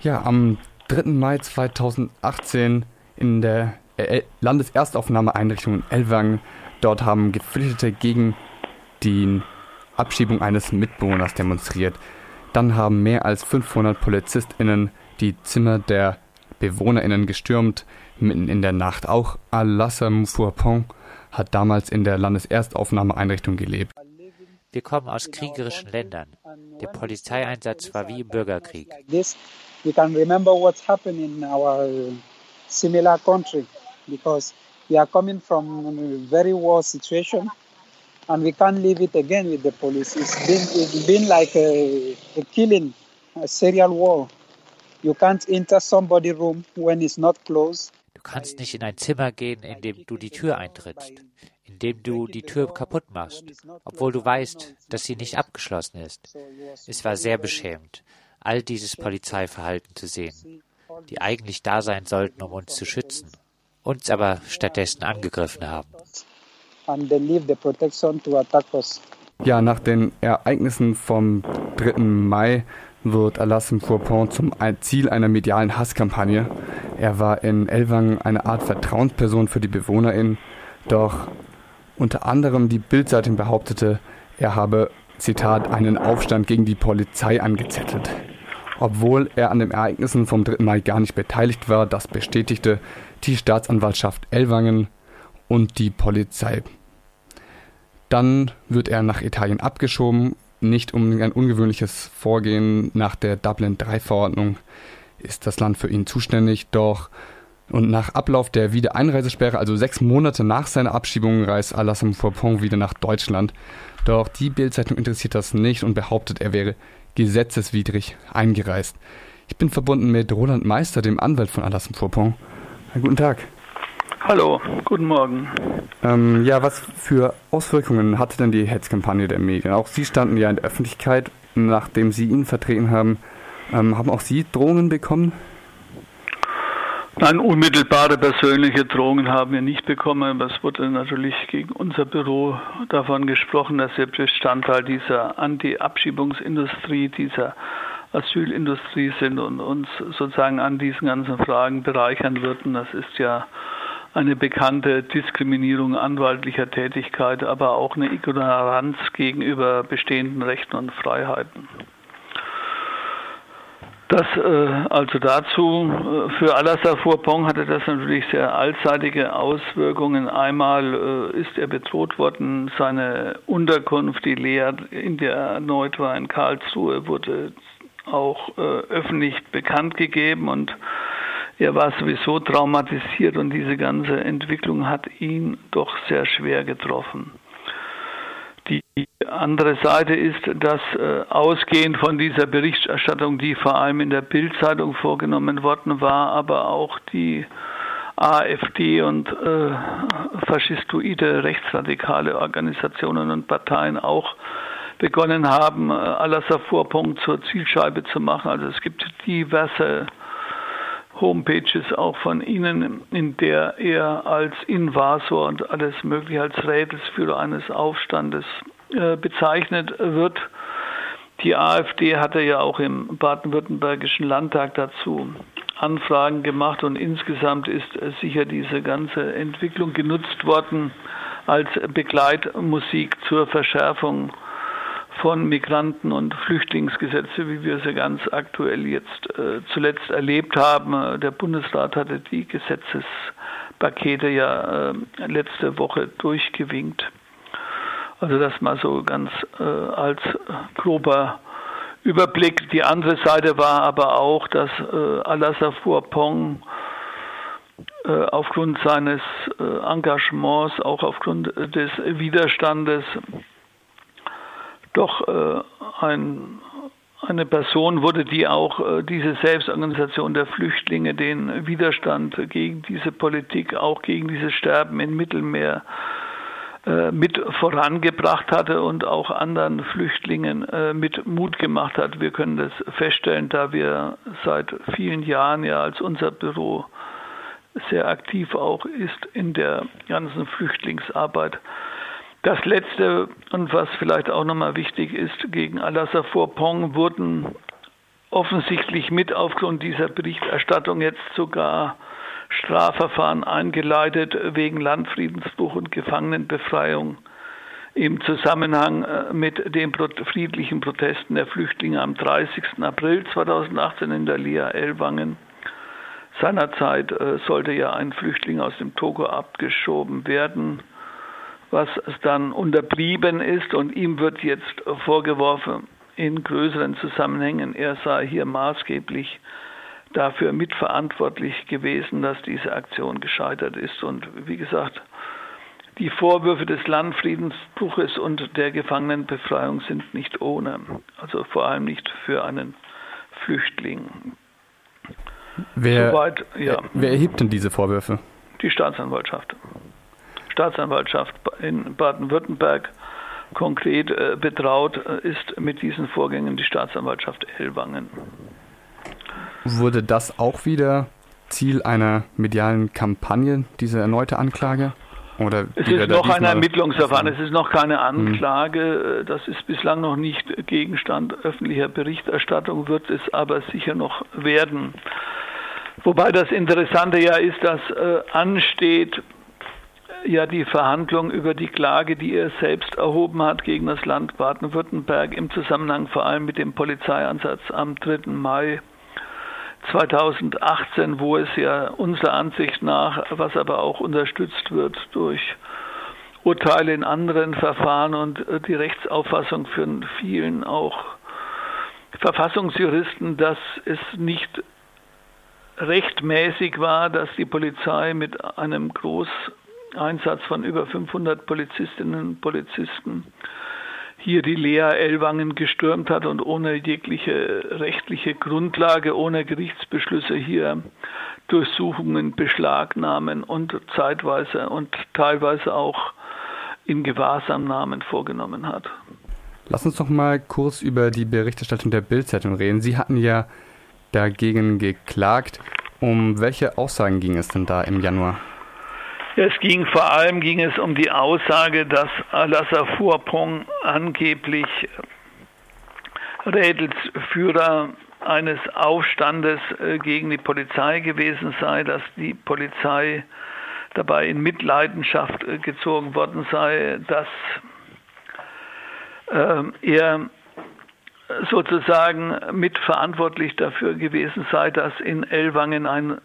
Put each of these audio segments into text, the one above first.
Ja, am 3. Mai 2018 in der äh, Landeserstaufnahmeeinrichtung in Elwang. Dort haben Geflüchtete gegen die Abschiebung eines Mitbewohners demonstriert. Dann haben mehr als 500 PolizistInnen die Zimmer der BewohnerInnen gestürmt, mitten in der Nacht. Auch Alassa Mufurpong hat damals in der Landeserstaufnahmeeinrichtung gelebt. Wir kommen aus kriegerischen Ländern. Der Polizeieinsatz war wie im Bürgerkrieg. We can remember what's happened in our similar country because we are coming from a very war situation and we can't leave it again with the police. It's been, it's been like a, a killing, a serial war. You can't enter somebody's room when it's not closed. Du kannst nicht in ein Zimmer gehen, in dem du die Tür eintrittst, in dem du die Tür kaputt machst, obwohl du weißt, dass sie nicht abgeschlossen ist. Es war sehr beschämend, all dieses Polizeiverhalten zu sehen, die eigentlich da sein sollten, um uns zu schützen, uns aber stattdessen angegriffen haben. Ja, nach den Ereignissen vom 3. Mai wird Alassane Fourpont zum Ziel einer medialen Hasskampagne. Er war in Elwang eine Art Vertrauensperson für die BewohnerInnen, doch unter anderem die Bildzeitung behauptete, er habe, Zitat, einen Aufstand gegen die Polizei angezettelt. Obwohl er an den Ereignissen vom 3. Mai gar nicht beteiligt war, das bestätigte die Staatsanwaltschaft Elwangen und die Polizei. Dann wird er nach Italien abgeschoben, nicht um ein ungewöhnliches Vorgehen nach der Dublin III-Verordnung ist das Land für ihn zuständig, doch und nach Ablauf der Wiedereinreisesperre, also sechs Monate nach seiner Abschiebung, reist Alassane Fourpont wieder nach Deutschland. Doch die Bildzeitung interessiert das nicht und behauptet, er wäre gesetzeswidrig eingereist. Ich bin verbunden mit Roland Meister, dem Anwalt von Alassane Fourpont. Guten Tag. Hallo, guten Morgen. Ähm, ja, was für Auswirkungen hatte denn die Hetzkampagne der Medien? Auch Sie standen ja in der Öffentlichkeit, nachdem Sie ihn vertreten haben. Ähm, haben auch Sie Drohungen bekommen? Nein, unmittelbare persönliche Drohungen haben wir nicht bekommen. Es wurde natürlich gegen unser Büro davon gesprochen, dass wir Bestandteil dieser Anti-Abschiebungsindustrie, dieser Asylindustrie sind und uns sozusagen an diesen ganzen Fragen bereichern würden. Das ist ja eine bekannte Diskriminierung anwaltlicher Tätigkeit, aber auch eine Ignoranz gegenüber bestehenden Rechten und Freiheiten. Das äh, also dazu, äh, für Alassar Fourpong hatte das natürlich sehr allseitige Auswirkungen. Einmal äh, ist er bedroht worden, seine Unterkunft, die leer in der erneut war in Karlsruhe, wurde auch äh, öffentlich bekannt gegeben und er war sowieso traumatisiert und diese ganze Entwicklung hat ihn doch sehr schwer getroffen. Die andere Seite ist, dass äh, ausgehend von dieser Berichterstattung, die vor allem in der Bildzeitung vorgenommen worden war, aber auch die AfD und äh, faschistoide rechtsradikale Organisationen und Parteien auch begonnen haben, äh, Alassar Vorpunkt zur Zielscheibe zu machen. Also es gibt diverse Homepages auch von Ihnen, in der er als Invasor und alles Mögliche als Rädelsführer eines Aufstandes äh, bezeichnet wird. Die AfD hatte ja auch im baden-württembergischen Landtag dazu Anfragen gemacht und insgesamt ist sicher diese ganze Entwicklung genutzt worden als Begleitmusik zur Verschärfung von Migranten- und Flüchtlingsgesetze, wie wir sie ganz aktuell jetzt äh, zuletzt erlebt haben. Der Bundesrat hatte die Gesetzespakete ja äh, letzte Woche durchgewinkt. Also das mal so ganz äh, als grober Überblick. Die andere Seite war aber auch, dass äh, Alassane Pong äh, aufgrund seines äh, Engagements, auch aufgrund des Widerstandes doch äh, ein, eine Person wurde, die auch äh, diese Selbstorganisation der Flüchtlinge, den Widerstand gegen diese Politik, auch gegen dieses Sterben im Mittelmeer äh, mit vorangebracht hatte und auch anderen Flüchtlingen äh, mit Mut gemacht hat. Wir können das feststellen, da wir seit vielen Jahren ja als unser Büro sehr aktiv auch ist in der ganzen Flüchtlingsarbeit. Das letzte und was vielleicht auch nochmal wichtig ist, gegen Alassane Fourpong wurden offensichtlich mit aufgrund dieser Berichterstattung jetzt sogar Strafverfahren eingeleitet wegen Landfriedensbruch und Gefangenenbefreiung im Zusammenhang äh, mit den friedlichen Protesten der Flüchtlinge am 30. April 2018 in der Lea Elwangen. Seinerzeit äh, sollte ja ein Flüchtling aus dem Togo abgeschoben werden, was dann unterblieben ist und ihm wird jetzt vorgeworfen, in größeren Zusammenhängen, er sei hier maßgeblich dafür mitverantwortlich gewesen, dass diese Aktion gescheitert ist. Und wie gesagt, die Vorwürfe des Landfriedensbruches und der Gefangenenbefreiung sind nicht ohne, also vor allem nicht für einen Flüchtling. Wer, Soweit, ja. wer erhebt denn diese Vorwürfe? Die Staatsanwaltschaft. Staatsanwaltschaft in Baden-Württemberg konkret äh, betraut äh, ist mit diesen Vorgängen die Staatsanwaltschaft Ellwangen. Wurde das auch wieder Ziel einer medialen Kampagne, diese erneute Anklage? Oder es ist noch ein Ermittlungsverfahren, es ist noch keine hm. Anklage, das ist bislang noch nicht Gegenstand öffentlicher Berichterstattung, wird es aber sicher noch werden. Wobei das Interessante ja ist, dass äh, ansteht ja die Verhandlung über die Klage, die er selbst erhoben hat gegen das Land Baden-Württemberg im Zusammenhang vor allem mit dem Polizeieinsatz am 3. Mai 2018, wo es ja unserer Ansicht nach, was aber auch unterstützt wird durch Urteile in anderen Verfahren und äh, die Rechtsauffassung für vielen auch Verfassungsjuristen, dass es nicht rechtmäßig war, dass die Polizei mit einem Großeinsatz von über 500 Polizistinnen und Polizisten hier die Lea Ellwangen gestürmt hat und ohne jegliche rechtliche Grundlage, ohne Gerichtsbeschlüsse hier Durchsuchungen, Beschlagnahmen und zeitweise und teilweise auch in Gewahrsamnahmen vorgenommen hat. Lass uns doch mal kurz über die Berichterstattung der Bildzeitung reden. Sie hatten ja dagegen geklagt. Um welche Aussagen ging es denn da im Januar? Es ging vor allem ging es um die Aussage, dass Alassar Furpong angeblich Rädelsführer eines Aufstandes äh, gegen die Polizei gewesen sei, dass die Polizei dabei in Mitleidenschaft äh, gezogen worden sei, dass ähm, er sozusagen mitverantwortlich dafür gewesen sei, dass in Ellwangen ein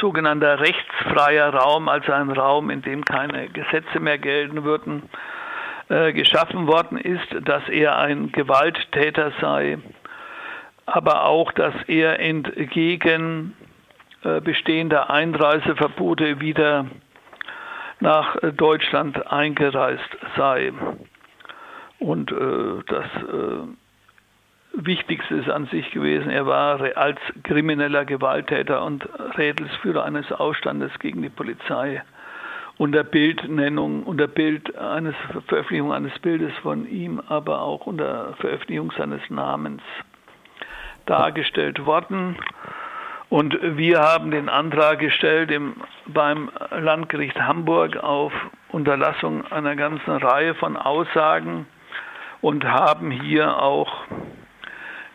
sogenannter rechtsfreier Raum, also ein Raum, in dem keine Gesetze mehr gelten würden, äh, geschaffen worden ist, dass er ein Gewalttäter sei, aber auch, dass er entgegen äh, bestehender Einreiseverbote wieder nach Deutschland eingereist sei. Und äh, das Wichtigste ist an sich gewesen, er war als krimineller Gewalttäter und Rädelsführer eines Aufstandes gegen die Polizei unter Bildnennung, unter Bild eines Veröffentlichung eines Bildes von ihm, aber auch unter Veröffentlichung seines Namens dargestellt worden. Und wir haben den Antrag gestellt im, beim Landgericht Hamburg auf Unterlassung einer ganzen Reihe von Aussagen und haben hier auch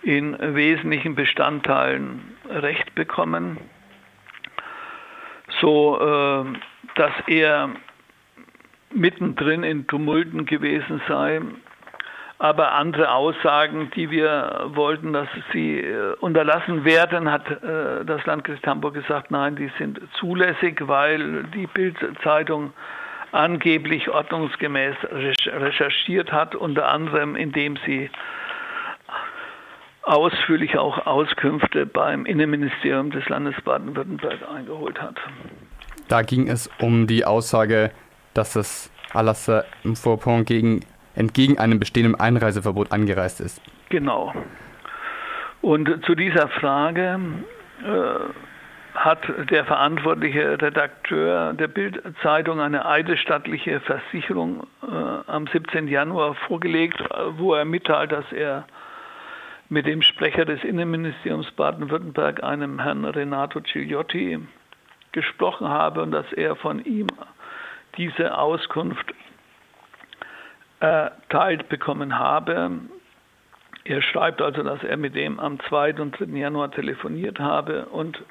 in wesentlichen Bestandteilen Recht bekommen, so äh, dass er mittendrin in Tumulten gewesen sei. Aber andere Aussagen, die wir wollten, dass sie äh, unterlassen werden, hat äh, das Landgericht Hamburg gesagt, nein, die sind zulässig, weil die Bildzeitung angeblich ordnungsgemäß recherchiert hat, unter anderem indem sie ausführlich auch Auskünfte beim Innenministerium des Landes Baden-Württemberg eingeholt hat. Da ging es um die Aussage, dass das Alassane Fourpont gegen, entgegen einem bestehenden Einreiseverbot angereist ist. Genau. Und zu dieser Frage äh, hat der verantwortliche Redakteur der Bildzeitung eine eidesstattliche Versicherung äh, am 17. Januar vorgelegt, wo er mitteilt, dass er mit dem Sprecher des Innenministeriums Baden-Württemberg, einem Herrn Renato Gigliotti, gesprochen habe und dass er von ihm diese Auskunft erteilt bekommen habe. Er schreibt also, dass er mit dem am 2. und 3. Januar telefoniert habe und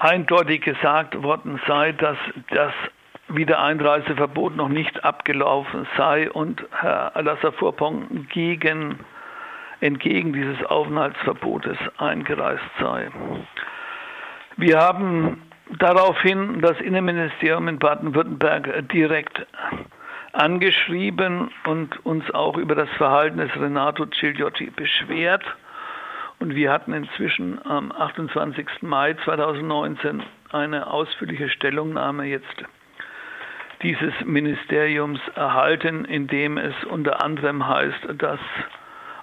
eindeutig gesagt worden sei, dass das Wiedereinreiseverbot noch nicht abgelaufen sei und Herr Alassar Vorpong gegen, entgegen dieses Aufenthaltsverbotes eingereist sei. Wir haben daraufhin das Innenministerium in Baden-Württemberg direkt angeschrieben und uns auch über das Verhalten des Renato Cigliotti beschwert. Und wir hatten inzwischen am 28. Mai 2019 eine ausführliche Stellungnahme jetzt dieses Ministeriums erhalten, in dem es unter anderem heißt, dass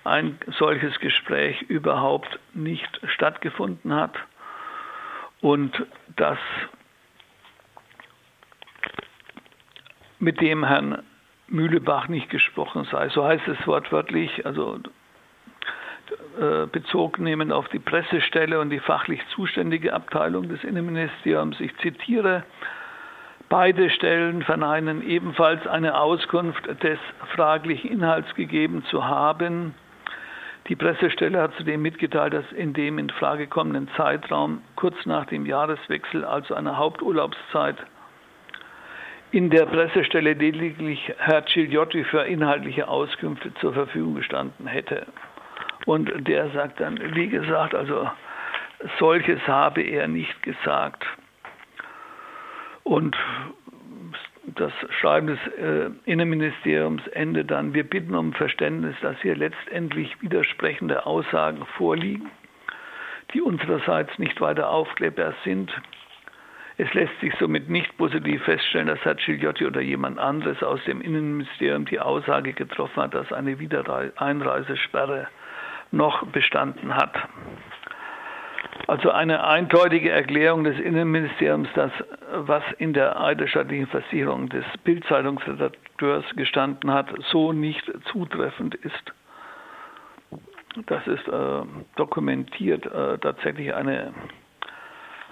ein solches Gespräch überhaupt nicht stattgefunden hat und dass mit dem Herrn Mühlebach nicht gesprochen sei. So heißt es wortwörtlich, also äh, nehmend auf die Pressestelle und die fachlich zuständige Abteilung des Innenministeriums. Ich zitiere, beide Stellen verneinen ebenfalls eine Auskunft des fraglichen Inhalts gegeben zu haben. Die Pressestelle hat zudem mitgeteilt, dass in dem in Frage kommenden Zeitraum kurz nach dem Jahreswechsel, also einer Haupturlaubszeit, in der Pressestelle lediglich Herr Cigliotti für inhaltliche Auskünfte zur Verfügung gestanden hätte. Und der sagt dann, wie gesagt, also solches habe er nicht gesagt. Und das Schreiben des äh, Innenministeriums endet dann, wir bitten um Verständnis, dass hier letztendlich widersprechende Aussagen vorliegen, die unsererseits nicht weiter aufklärbar sind. Es lässt sich somit nicht positiv feststellen, dass Herr Gigliotti oder jemand anderes aus dem Innenministerium die Aussage getroffen hat, dass eine Wiedereinreisesperre noch bestanden hat. Also eine eindeutige Erklärung des Innenministeriums, dass was in der eidesstattlichen Versicherung des Bildzeitungsredakteurs gestanden hat, so nicht zutreffend ist. Das ist äh, dokumentiert äh, tatsächlich eine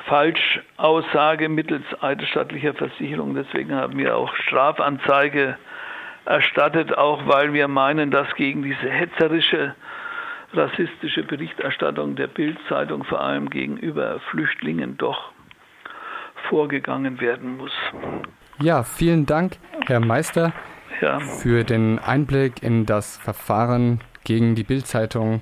Falschaussage mittels eidesstattlicher Versicherung. Deswegen haben wir auch Strafanzeige erstattet, auch weil wir meinen, dass gegen diese hetzerische rassistische Berichterstattung der Bildzeitung vor allem gegenüber Flüchtlingen doch vorgegangen werden muss. Ja, vielen Dank, Herr Meister, ja. für den Einblick in das Verfahren gegen die Bildzeitung